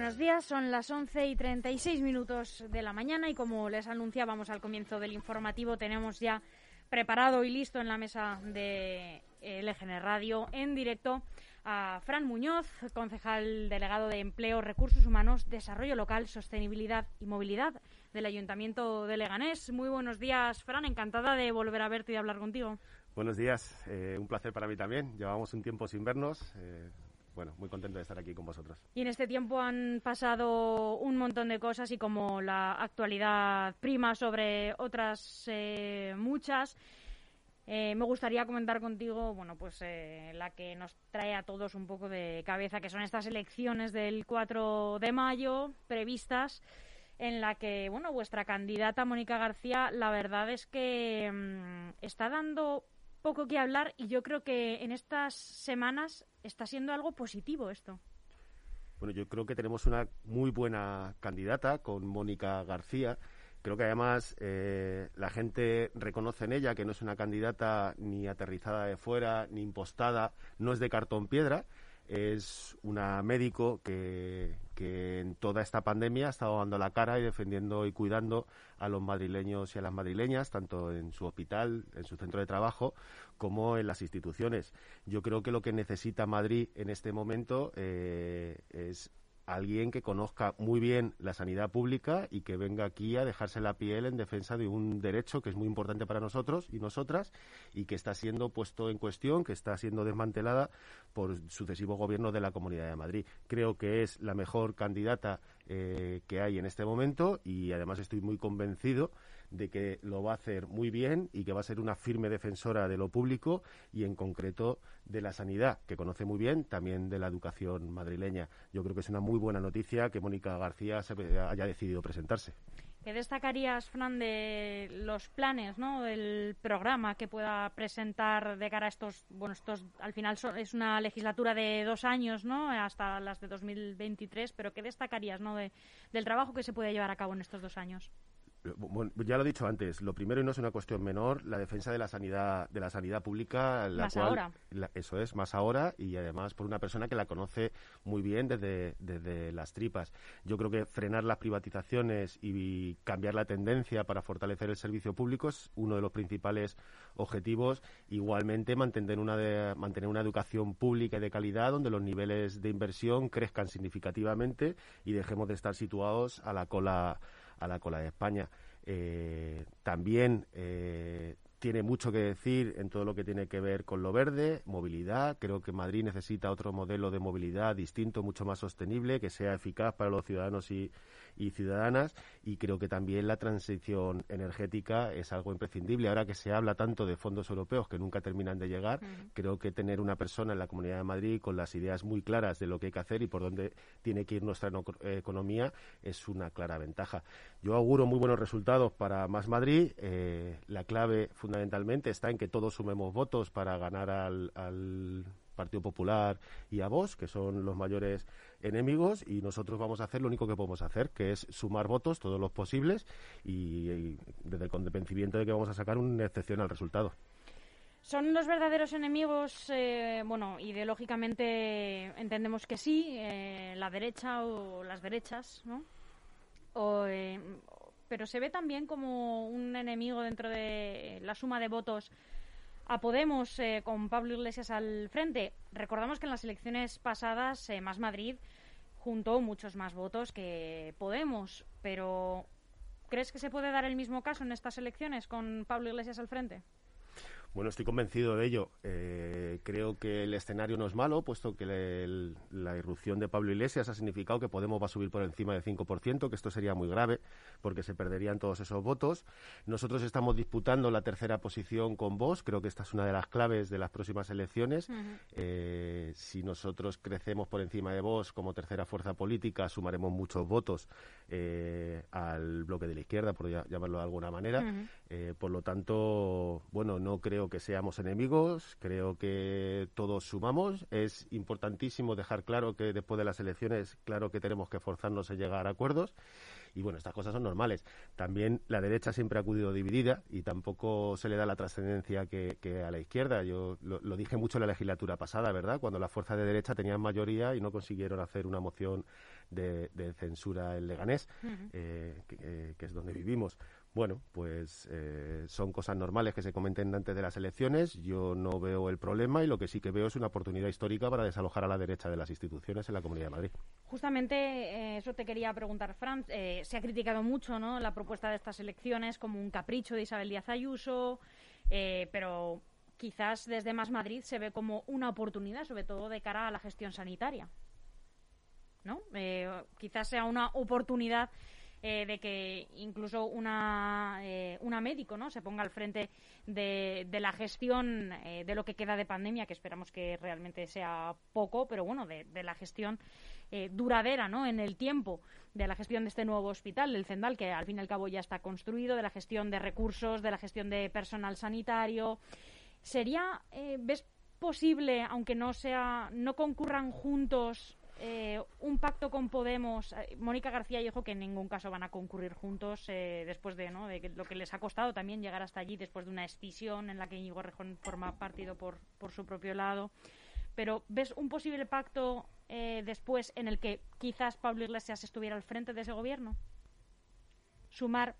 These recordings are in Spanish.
buenos días, son las 11 y 36 minutos de la mañana y como les anunciábamos al comienzo del informativo, tenemos ya preparado y listo en la mesa de LGN Radio en directo a Fran Muñoz, concejal delegado de Empleo, Recursos Humanos, Desarrollo Local, Sostenibilidad y Movilidad del Ayuntamiento de Leganés. Muy buenos días, Fran, encantada de volver a verte y hablar contigo. Buenos días, eh, un placer para mí también. Llevamos un tiempo sin vernos. Eh, bueno, muy contento de estar aquí con vosotros. Y en este tiempo han pasado un montón de cosas y como la actualidad prima sobre otras eh, muchas, eh, me gustaría comentar contigo, bueno, pues eh, la que nos trae a todos un poco de cabeza, que son estas elecciones del 4 de mayo previstas, en la que, bueno, vuestra candidata Mónica García, la verdad es que mm, está dando poco que hablar y yo creo que en estas semanas está siendo algo positivo esto. Bueno, yo creo que tenemos una muy buena candidata con Mónica García. Creo que además eh, la gente reconoce en ella que no es una candidata ni aterrizada de fuera, ni impostada, no es de cartón piedra, es una médico que, que en toda esta pandemia ha estado dando la cara y defendiendo y cuidando a los madrileños y a las madrileñas, tanto en su hospital, en su centro de trabajo, como en las instituciones. Yo creo que lo que necesita Madrid en este momento eh, es alguien que conozca muy bien la sanidad pública y que venga aquí a dejarse la piel en defensa de un derecho que es muy importante para nosotros y nosotras y que está siendo puesto en cuestión, que está siendo desmantelada por sucesivos gobiernos de la Comunidad de Madrid. Creo que es la mejor candidata eh, que hay en este momento y además estoy muy convencido de que lo va a hacer muy bien y que va a ser una firme defensora de lo público y en concreto de la sanidad, que conoce muy bien, también de la educación madrileña. Yo creo que es una muy buena noticia que Mónica García se haya decidido presentarse. ¿Qué destacarías, Fran, de los planes, ¿no? del programa que pueda presentar de cara a estos, bueno, estos al final es una legislatura de dos años, ¿no? hasta las de 2023, pero ¿qué destacarías, ¿no? De, del trabajo que se puede llevar a cabo en estos dos años? Bueno, ya lo he dicho antes, lo primero y no es una cuestión menor, la defensa de la sanidad de la sanidad pública, la más cual, ahora. eso es, más ahora y además por una persona que la conoce muy bien desde, desde las tripas. Yo creo que frenar las privatizaciones y cambiar la tendencia para fortalecer el servicio público es uno de los principales objetivos. Igualmente mantener una de, mantener una educación pública y de calidad donde los niveles de inversión crezcan significativamente y dejemos de estar situados a la cola a la cola de España. Eh, también eh, tiene mucho que decir en todo lo que tiene que ver con lo verde, movilidad. Creo que Madrid necesita otro modelo de movilidad distinto, mucho más sostenible, que sea eficaz para los ciudadanos y, y ciudadanas y creo que también la transición energética es algo imprescindible. Ahora que se habla tanto de fondos europeos que nunca terminan de llegar, creo que tener una persona en la Comunidad de Madrid con las ideas muy claras de lo que hay que hacer y por dónde tiene que ir nuestra economía es una clara ventaja. Yo auguro muy buenos resultados para Más Madrid. Eh, la clave fundamentalmente está en que todos sumemos votos para ganar al, al Partido Popular y a Vox, que son los mayores enemigos, y nosotros vamos a hacer lo único que podemos hacer, que es sumar votos, todos los posibles, y, desde el convencimiento de que vamos a sacar un excepcional resultado. ¿Son los verdaderos enemigos? Eh, bueno, ideológicamente entendemos que sí, eh, la derecha o las derechas, ¿no? O, eh, pero se ve también como un enemigo dentro de la suma de votos a Podemos eh, con Pablo Iglesias al frente. Recordamos que en las elecciones pasadas eh, Más Madrid juntó muchos más votos que Podemos, pero ¿crees que se puede dar el mismo caso en estas elecciones con Pablo Iglesias al frente? Bueno, estoy convencido de ello. Eh, creo que el escenario no es malo, puesto que la irrupción de Pablo Iglesias ha significado que Podemos va a subir por encima del 5%, que esto sería muy grave, porque se perderían todos esos votos. Nosotros estamos disputando la tercera posición con vos. Creo que esta es una de las claves de las próximas elecciones. Eh, si nosotros crecemos por encima de vos como tercera fuerza política, sumaremos muchos votos eh, al bloque de la izquierda, por llamarlo de alguna manera. por lo tanto, bueno, no creo que seamos enemigos, creo que todos sumamos. Es importantísimo dejar claro que después de las elecciones, claro que tenemos que forzarnos a llegar a acuerdos. Y bueno, estas cosas son normales. También la derecha siempre ha acudido dividida y tampoco se le da la trascendencia que, a la izquierda. Yo lo, lo, dije mucho en la legislatura pasada, ¿verdad? Cuando las fuerzas de derecha tenían mayoría y no consiguieron hacer una moción de, censura en Leganés, eh, que, es donde vivimos. Bueno, pues eh, son cosas normales que se comenten antes de las elecciones. Yo no veo el problema y lo que sí que veo es una oportunidad histórica para desalojar a la derecha de las instituciones en la Comunidad de Madrid. Justamente eh, eso te quería preguntar, Fran. Eh, se ha criticado mucho ¿no? la propuesta de estas elecciones como un capricho de Isabel Díaz Ayuso, pero quizás desde Más Madrid se ve como una oportunidad, sobre todo de cara a la gestión sanitaria. ¿No? quizás sea una oportunidad eh, de que incluso una, eh, una médico ¿no? se ponga al frente de, de la gestión eh, de lo que queda de pandemia, que esperamos que realmente sea poco, pero bueno, de, de la gestión duradera ¿no? en el tiempo, de la gestión de este nuevo hospital, el Cendal, que al fin y al cabo ya está construido, de la gestión de recursos, de la gestión de personal sanitario. ¿Sería, ves posible, aunque no sea, no concurran juntos eh, un pacto con Podemos, eh, Mónica García y Ojo que en ningún caso van a concurrir juntos eh, después de, ¿no? de lo que les ha costado también llegar hasta allí después de una escisión en la que Íñigo Rejón forma partido por, por su propio lado. Pero ¿ves un posible pacto después en el que quizás Pablo Iglesias estuviera al frente de ese gobierno? Sumar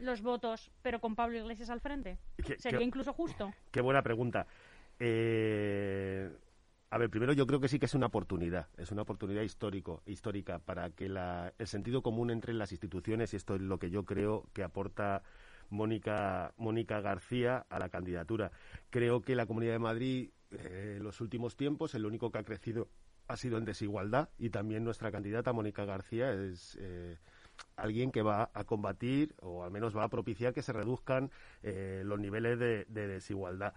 los votos, pero con Pablo Iglesias al frente. ¿Sería incluso justo? Qué buena pregunta. Eh, a ver, primero yo creo que sí que es una oportunidad, es una oportunidad histórico, histórica para que el sentido común entre en las instituciones y esto es lo que yo creo que aporta Mónica, Mónica García a la candidatura. Creo que la Comunidad de Madrid eh, en los últimos tiempos el único que ha crecido ha sido en desigualdad y también nuestra candidata Mónica García es eh, alguien que va a combatir o al menos va a propiciar que se reduzcan eh, los niveles de desigualdad.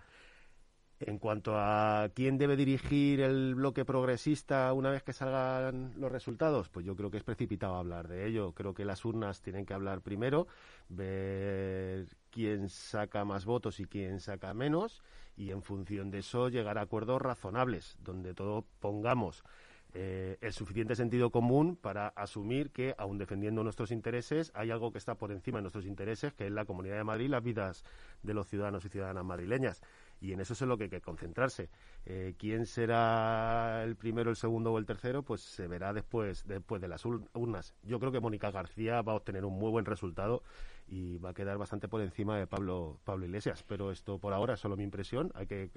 En cuanto a quién debe dirigir el bloque progresista una vez que salgan los resultados, pues yo creo que es precipitado hablar de ello. Creo que las urnas tienen que hablar primero, ver quién saca más votos y quién saca menos, y en función de eso llegar a acuerdos razonables, donde todos pongamos eh, el suficiente sentido común para asumir que, aun defendiendo nuestros intereses, hay algo que está por encima de nuestros intereses, que es la Comunidad de Madrid y las vidas de los ciudadanos y ciudadanas madrileñas y en eso es en lo que hay que concentrarse. Eh, ¿Quién será el primero, el segundo o el tercero? Pues se verá después, después de las urnas. Yo creo que Mónica García va a obtener un muy buen resultado y va a quedar bastante por encima de Pablo, Pablo Iglesias, pero esto por ahora es solo mi impresión, hay que...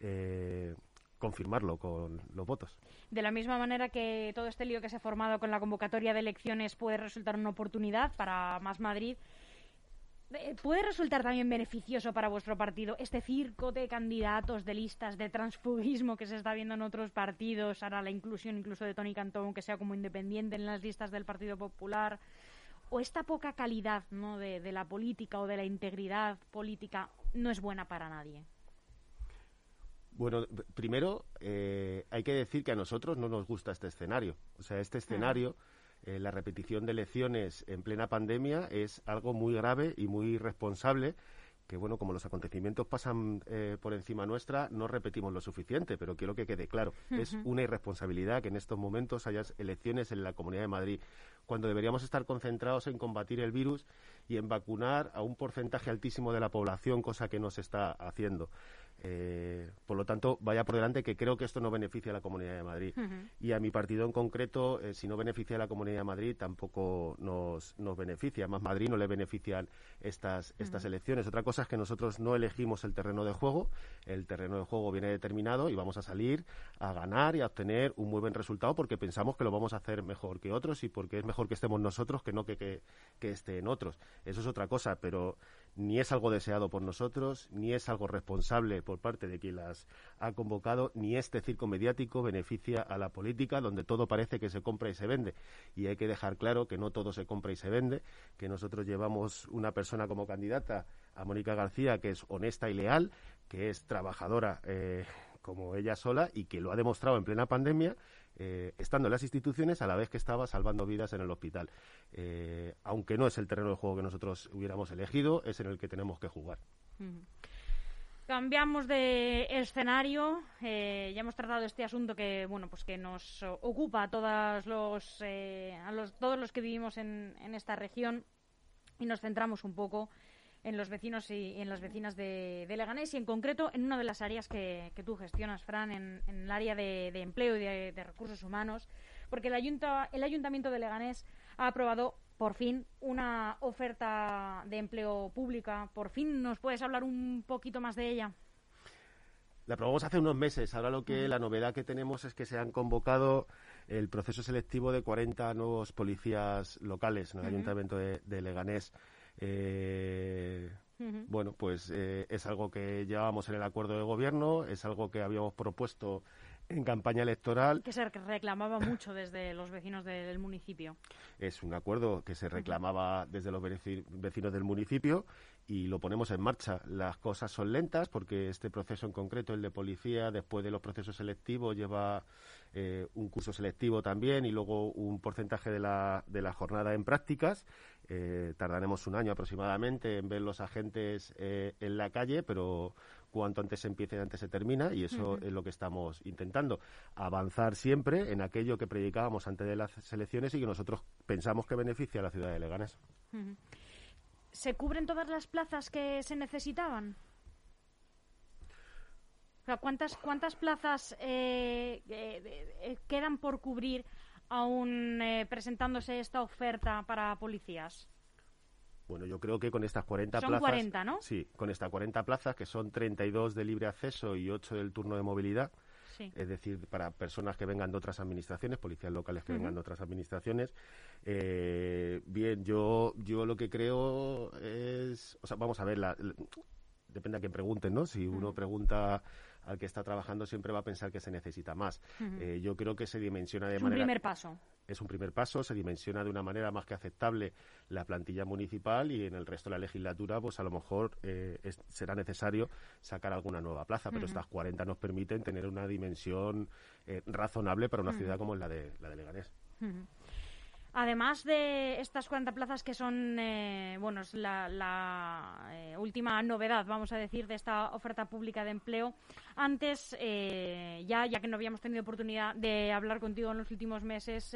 Eh, confirmarlo con los votos. De la misma manera que todo este lío que se ha formado con la convocatoria de elecciones puede resultar una oportunidad para Más Madrid, ¿Puede resultar también beneficioso para vuestro partido este circo de candidatos, de listas, de transfugismo que se está viendo en otros partidos, ahora la inclusión incluso de Tony Cantón, que sea como independiente en las listas del Partido Popular? ¿O esta poca calidad ¿no? de, la política o de la integridad política no es buena para nadie? Bueno, primero eh, hay que decir que a nosotros no nos gusta este escenario. O sea, este escenario... Eh, la repetición de elecciones en plena pandemia es algo muy grave y muy irresponsable que bueno, como los acontecimientos pasan eh, por encima nuestra, no repetimos lo suficiente, pero quiero que quede claro, es una irresponsabilidad que en estos momentos haya elecciones en la Comunidad de Madrid, cuando deberíamos estar concentrados en combatir el virus y en vacunar a un porcentaje altísimo de la población, cosa que no se está haciendo. Eh, por lo tanto, vaya por delante que creo que esto no beneficia a la Comunidad de Madrid. Y a mi partido en concreto, eh, si no beneficia a la Comunidad de Madrid, tampoco nos, nos beneficia. Más Madrid no le benefician estas, estas elecciones. Otra cosa es que nosotros no elegimos el terreno de juego. El terreno de juego viene determinado y vamos a salir a ganar y a obtener un muy buen resultado porque pensamos que lo vamos a hacer mejor que otros y porque es mejor que estemos nosotros que no que, que, que estén otros. Eso es otra cosa, pero ni es algo deseado por nosotros, ni es algo responsable por parte de quien las ha convocado, ni este circo mediático beneficia a la política donde todo parece que se compra y se vende. Y hay que dejar claro que no todo se compra y se vende, que nosotros llevamos una persona como candidata a Mónica García que es honesta y leal, que es trabajadora eh, como ella sola y que lo ha demostrado en plena pandemia eh, estando en las instituciones a la vez que estaba salvando vidas en el hospital. Eh, aunque no es el terreno de juego que nosotros hubiéramos elegido, es en el que tenemos que jugar. Cambiamos de escenario. Eh, ya hemos tratado este asunto que bueno pues que nos ocupa a todos los, a los todos los que vivimos en, en esta región y nos centramos un poco en los vecinos y, en las vecinas de, Leganés y en concreto en una de las áreas que, tú gestionas, Fran, en, el área de, empleo y de, recursos humanos, porque el, el Ayuntamiento de Leganés ha aprobado por fin una oferta de empleo pública. Por fin, ¿nos puedes hablar un poquito más de ella? La aprobamos hace unos meses. Ahora lo que la novedad que tenemos es que se han convocado el proceso selectivo de 40 nuevos policías locales en el Ayuntamiento de, Leganés. Eh, bueno, pues eh, es algo que llevábamos en el acuerdo de gobierno, es algo que habíamos propuesto en campaña electoral. Que se reclamaba mucho desde los vecinos del municipio. Es un acuerdo que se reclamaba desde los vecinos del municipio y lo ponemos en marcha. Las cosas son lentas porque este proceso en concreto, el de policía, después de los procesos selectivos, lleva eh, un curso selectivo también y luego un porcentaje de la, de la jornada en prácticas. Eh, tardaremos un año aproximadamente en ver los agentes eh, en la calle, pero cuanto antes se empiece, antes se termina, y eso es lo que estamos intentando. Avanzar siempre en aquello que predicábamos antes de las elecciones y que nosotros pensamos que beneficia a la ciudad de Leganés. ¿Se cubren todas las plazas que se necesitaban? ¿cuántas, ¿Cuántas plazas eh, eh, eh, quedan por cubrir aún presentándose esta oferta para policías? Bueno, yo creo que con estas 40 son plazas. 40, ¿no? Sí, con estas 40 plazas, que son 32 de libre acceso y 8 del turno de movilidad. Es decir, para personas que vengan de otras administraciones, policías locales que vengan de otras administraciones. bien, yo, yo lo que creo es. O sea, vamos a ver, la, depende a quién pregunten, ¿no? Si uno pregunta al que está trabajando siempre va a pensar que se necesita más. Eh, yo creo que se dimensiona de manera... Un primer paso. Es un primer paso, se dimensiona de una manera más que aceptable la plantilla municipal y en el resto de la legislatura, pues a lo mejor eh, será necesario sacar alguna nueva plaza, pero estas 40 nos permiten tener una dimensión eh, razonable para una ciudad como la de, la de Leganés. Además de estas 40 plazas que son, eh, bueno, es la, eh, última novedad, vamos a decir, de esta oferta pública de empleo. Antes, eh, ya, ya que no habíamos tenido oportunidad de hablar contigo en los últimos meses,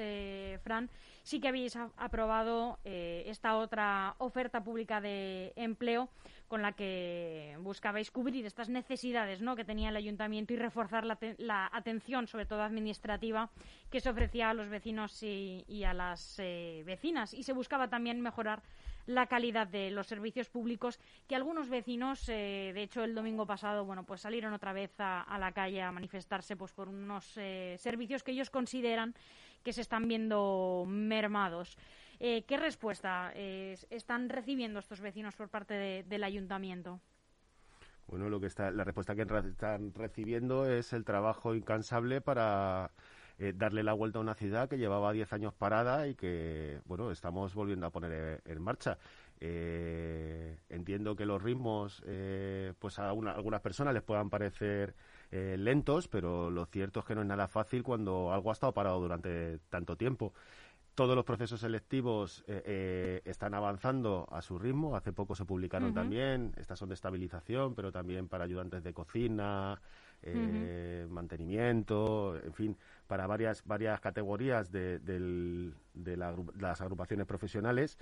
Fran, sí que habéis aprobado esta otra oferta pública de empleo con la que buscabais cubrir estas necesidades ¿no? que tenía el ayuntamiento y reforzar la, atención, sobre todo administrativa, que se ofrecía a los vecinos y, a las eh, vecinas. Y se buscaba también mejorar la calidad de los servicios públicos que algunos vecinos, eh, de hecho el domingo pasado, bueno, pues salieron otra vez a, la calle a manifestarse pues por unos eh, servicios que ellos consideran que se están viendo mermados. Eh, ¿Qué respuesta están recibiendo estos vecinos por parte del ayuntamiento? Bueno, lo que está, la respuesta que están recibiendo es el trabajo incansable para eh, darle la vuelta a una ciudad que llevaba 10 años parada y que, bueno, estamos volviendo a poner eh, en marcha. entiendo que los ritmos, pues a algunas personas les puedan parecer lentos, pero lo cierto es que no es nada fácil cuando algo ha estado parado durante tanto tiempo. Todos los procesos selectivos eh, eh, están avanzando a su ritmo. Hace poco se publicaron también. Estas son de estabilización, pero también para ayudantes de cocina, eh, mantenimiento, en fin, para varias varias categorías de, de las agrupaciones profesionales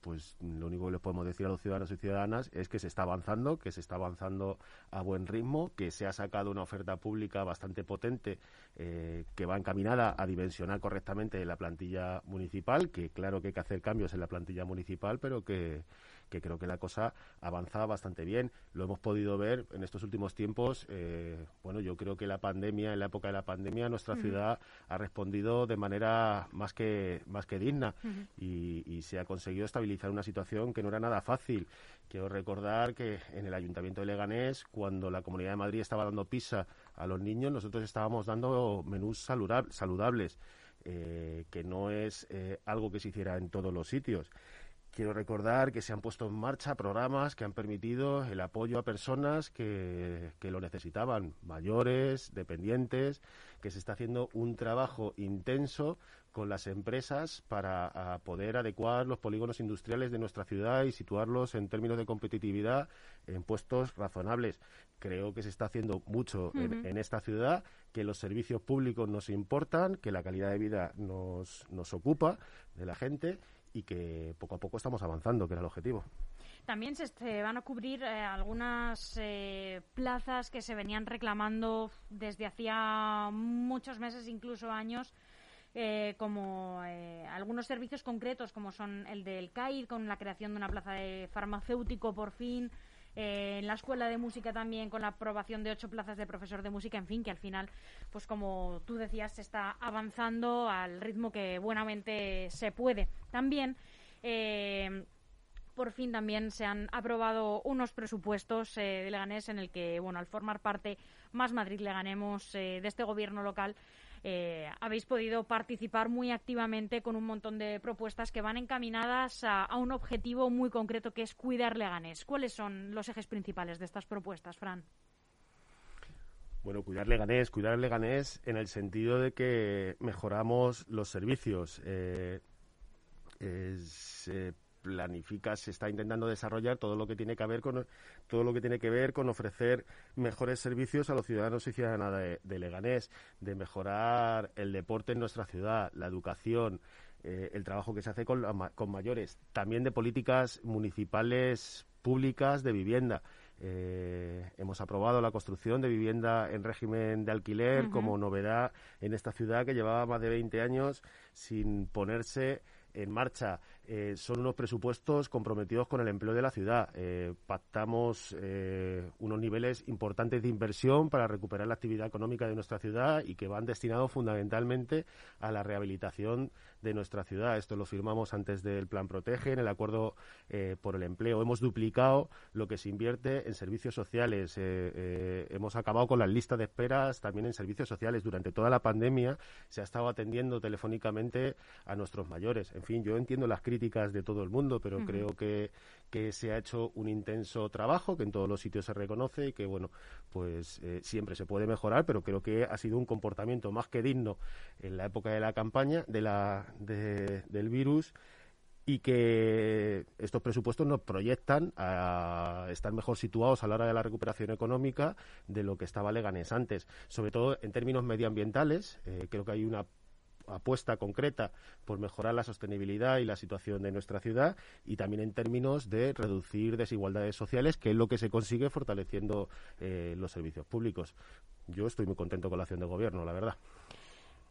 pues lo único que les podemos decir a los ciudadanos y ciudadanas es que se está avanzando, que se está avanzando a buen ritmo, que se ha sacado una oferta pública bastante potente eh, que va encaminada a dimensionar correctamente la plantilla municipal, que claro que hay que hacer cambios en la plantilla municipal, pero que, que creo que la cosa avanza bastante bien. Lo hemos podido ver en estos últimos tiempos. Eh, bueno, yo creo que la pandemia, en la época de la pandemia, nuestra ciudad ha respondido de manera más que, más que digna y, y se ha conseguido estabilizar una situación que no era nada fácil. Quiero recordar que en el Ayuntamiento de Leganés, cuando la Comunidad de Madrid estaba dando pisa a los niños, nosotros estábamos dando menús saludables, eh, que no es eh, algo que se hiciera en todos los sitios. Quiero recordar que se han puesto en marcha programas que han permitido el apoyo a personas que, lo necesitaban, mayores, dependientes, que se está haciendo un trabajo intenso con las empresas para poder adecuar los polígonos industriales de nuestra ciudad y situarlos en términos de competitividad en puestos razonables. Creo que se está haciendo mucho en, en, esta ciudad, que los servicios públicos nos importan, que la calidad de vida nos, nos ocupa de la gente y que poco a poco estamos avanzando, que era el objetivo. También se, van a cubrir eh, algunas eh, plazas que se venían reclamando desde hacía muchos meses, incluso años, eh, como algunos servicios concretos, como son el del CAID, con la creación de una plaza de farmacéutico por fin, en la escuela de música también con la aprobación de ocho plazas de profesor de música, en fin, que al final, pues como tú decías, se está avanzando al ritmo que buenamente se puede. También por fin también se han aprobado unos presupuestos eh, de Leganés en el que, bueno, al formar parte Más Madrid Leganemos eh, de este gobierno local, eh, habéis podido participar muy activamente con un montón de propuestas que van encaminadas a, un objetivo muy concreto que es cuidar Leganés. ¿Cuáles son los ejes principales de estas propuestas, Fran? Bueno, cuidar Leganés, cuidar Leganés en el sentido de que mejoramos los servicios. es, planifica, se está intentando desarrollar todo lo que tiene que ver con todo lo que tiene que ver con ofrecer mejores servicios a los ciudadanos y ciudadanas de, Leganés, de mejorar el deporte en nuestra ciudad, la educación, eh, el trabajo que se hace con, con mayores, también de políticas municipales públicas de vivienda. Eh, hemos aprobado la construcción de vivienda en régimen de alquiler como novedad en esta ciudad que llevaba más de 20 años sin ponerse en marcha. Eh, son unos presupuestos comprometidos con el empleo de la ciudad. Eh, pactamos eh, unos niveles importantes de inversión para recuperar la actividad económica de nuestra ciudad y que van destinados fundamentalmente a la rehabilitación de nuestra ciudad. Esto lo firmamos antes del Plan Protege, en el Acuerdo por el Empleo. Hemos duplicado lo que se invierte en servicios sociales. hemos acabado con las listas de esperas también en servicios sociales. Durante toda la pandemia se ha estado atendiendo telefónicamente a nuestros mayores. En fin, yo entiendo las críticas de todo el mundo, pero creo que, que se ha hecho un intenso trabajo, que en todos los sitios se reconoce y que, bueno, pues eh, siempre se puede mejorar, pero creo que ha sido un comportamiento más que digno en la época de la campaña de la, del virus y que estos presupuestos nos proyectan a estar mejor situados a la hora de la recuperación económica de lo que estaba Leganés antes, sobre todo en términos medioambientales. Eh, creo que hay una apuesta concreta por mejorar la sostenibilidad y la situación de nuestra ciudad y también en términos de reducir desigualdades sociales, que es lo que se consigue fortaleciendo eh, los servicios públicos. Yo estoy muy contento con la acción del Gobierno, la verdad.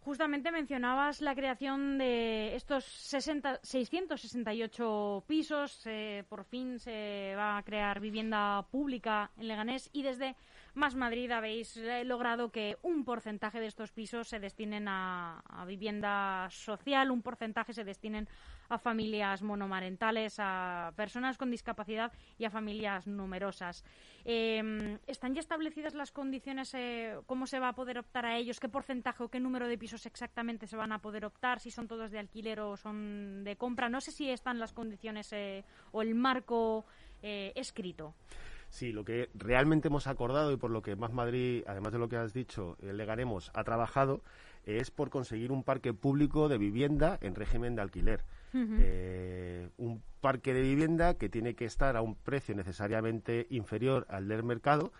Justamente mencionabas la creación de estos 60, 668 pisos. Eh, por fin se va a crear vivienda pública en Leganés y desde Más Madrid habéis eh, logrado que un porcentaje de estos pisos se destinen a, vivienda social, un porcentaje se destinen a familias monomarentales, a personas con discapacidad y a familias numerosas. Em, ¿Están ya establecidas las condiciones? Eh, ¿Cómo se va a poder optar a ellos? ¿Qué porcentaje o qué número de pisos exactamente se van a poder optar? ¿Si son todos de alquiler o son de compra? No sé si están las condiciones eh, o el marco eh, escrito. Sí, lo que realmente hemos acordado y por lo que Más Madrid, además de lo que has dicho, le ganemos, ha trabajado, es por conseguir un parque público de vivienda en régimen de alquiler. Eh, un parque de vivienda que tiene que estar a un precio necesariamente inferior al del mercado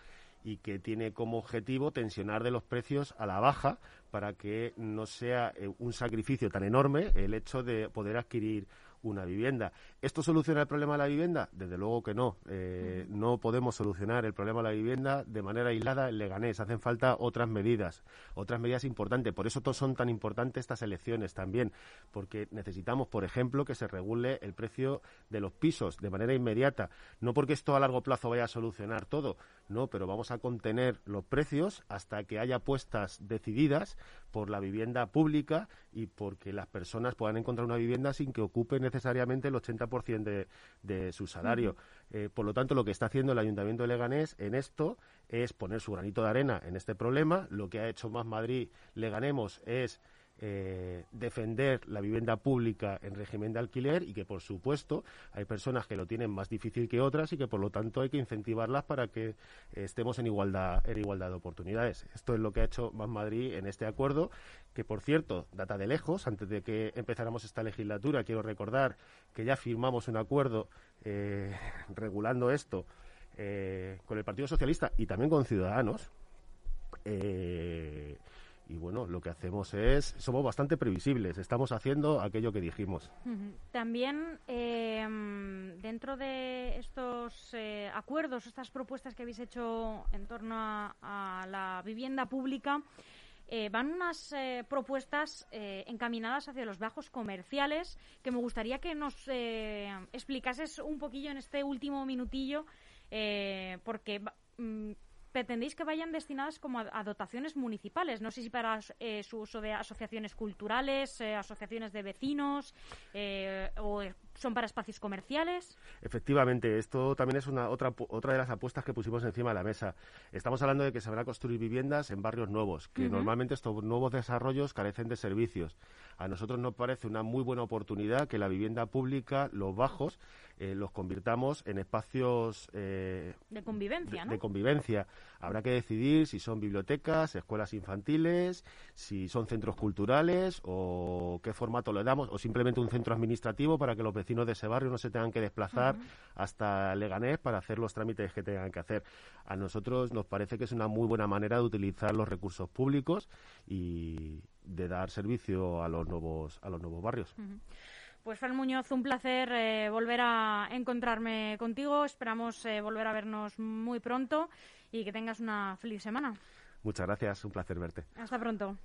y que tiene como objetivo tensionar de los precios a la baja para que no sea eh, un sacrificio tan enorme el hecho de poder adquirir una vivienda. ¿Esto soluciona el problema de la vivienda? Desde luego que no. Eh, no podemos solucionar el problema de la vivienda de manera aislada en Leganés. Hacen falta otras medidas, otras medidas importantes. Por eso son tan importantes estas elecciones también, porque necesitamos, por ejemplo, que se regule el precio de los pisos de manera inmediata. No porque esto a largo plazo vaya a solucionar todo, no, pero vamos a contener los precios hasta que haya apuestas decididas por la vivienda pública y porque las personas puedan encontrar una vivienda sin que ocupe necesariamente el 80% de, de su salario. Eh, por lo tanto, lo que está haciendo el Ayuntamiento de Leganés en esto es poner su granito de arena en este problema. Lo que ha hecho Más Madrid Leganemos es eh, defender la vivienda pública en régimen de alquiler y que, por supuesto, hay personas que lo tienen más difícil que otras y que, por lo tanto, hay que incentivarlas para que estemos en igualdad, en igualdad de oportunidades. Esto es lo que ha hecho Más Madrid en este acuerdo, que, por cierto, data de lejos. Antes de que empezáramos esta legislatura, quiero recordar que ya firmamos un acuerdo eh, regulando esto eh, con el Partido Socialista y también con Ciudadanos. Y bueno, lo que hacemos es, somos bastante previsibles, estamos haciendo aquello que dijimos. También em, dentro de estos eh, acuerdos, estas propuestas que habéis hecho en torno a, la vivienda pública, eh, van unas eh, propuestas encaminadas hacia los bajos comerciales que me gustaría que nos explicases un poquillo en este último minutillo, porque mm, pretendéis que vayan destinadas como a, dotaciones municipales. No sé si para eh, su uso de asociaciones culturales, eh, asociaciones de vecinos eh, o son para espacios comerciales. Efectivamente, esto también es una otra otra de las apuestas que pusimos encima de la mesa. Estamos hablando de que se van a construir viviendas en barrios nuevos, que normalmente estos nuevos desarrollos carecen de servicios. A nosotros nos parece una muy buena oportunidad que la vivienda pública, los bajos, eh, los convirtamos en espacios eh, de convivencia, de, convivencia. Habrá que decidir si son bibliotecas, escuelas infantiles, si son centros culturales o qué formato le damos, o simplemente un centro administrativo para que los vecinos de ese barrio no se tengan que desplazar hasta Leganés para hacer los trámites que tengan que hacer. A nosotros nos parece que es una muy buena manera de utilizar los recursos públicos y de dar servicio a los nuevos a los nuevos barrios. Pues Fran Muñoz, un placer eh, volver a encontrarme contigo. Esperamos eh, volver a vernos muy pronto y que tengas una feliz semana. Muchas gracias, un placer verte. Hasta pronto.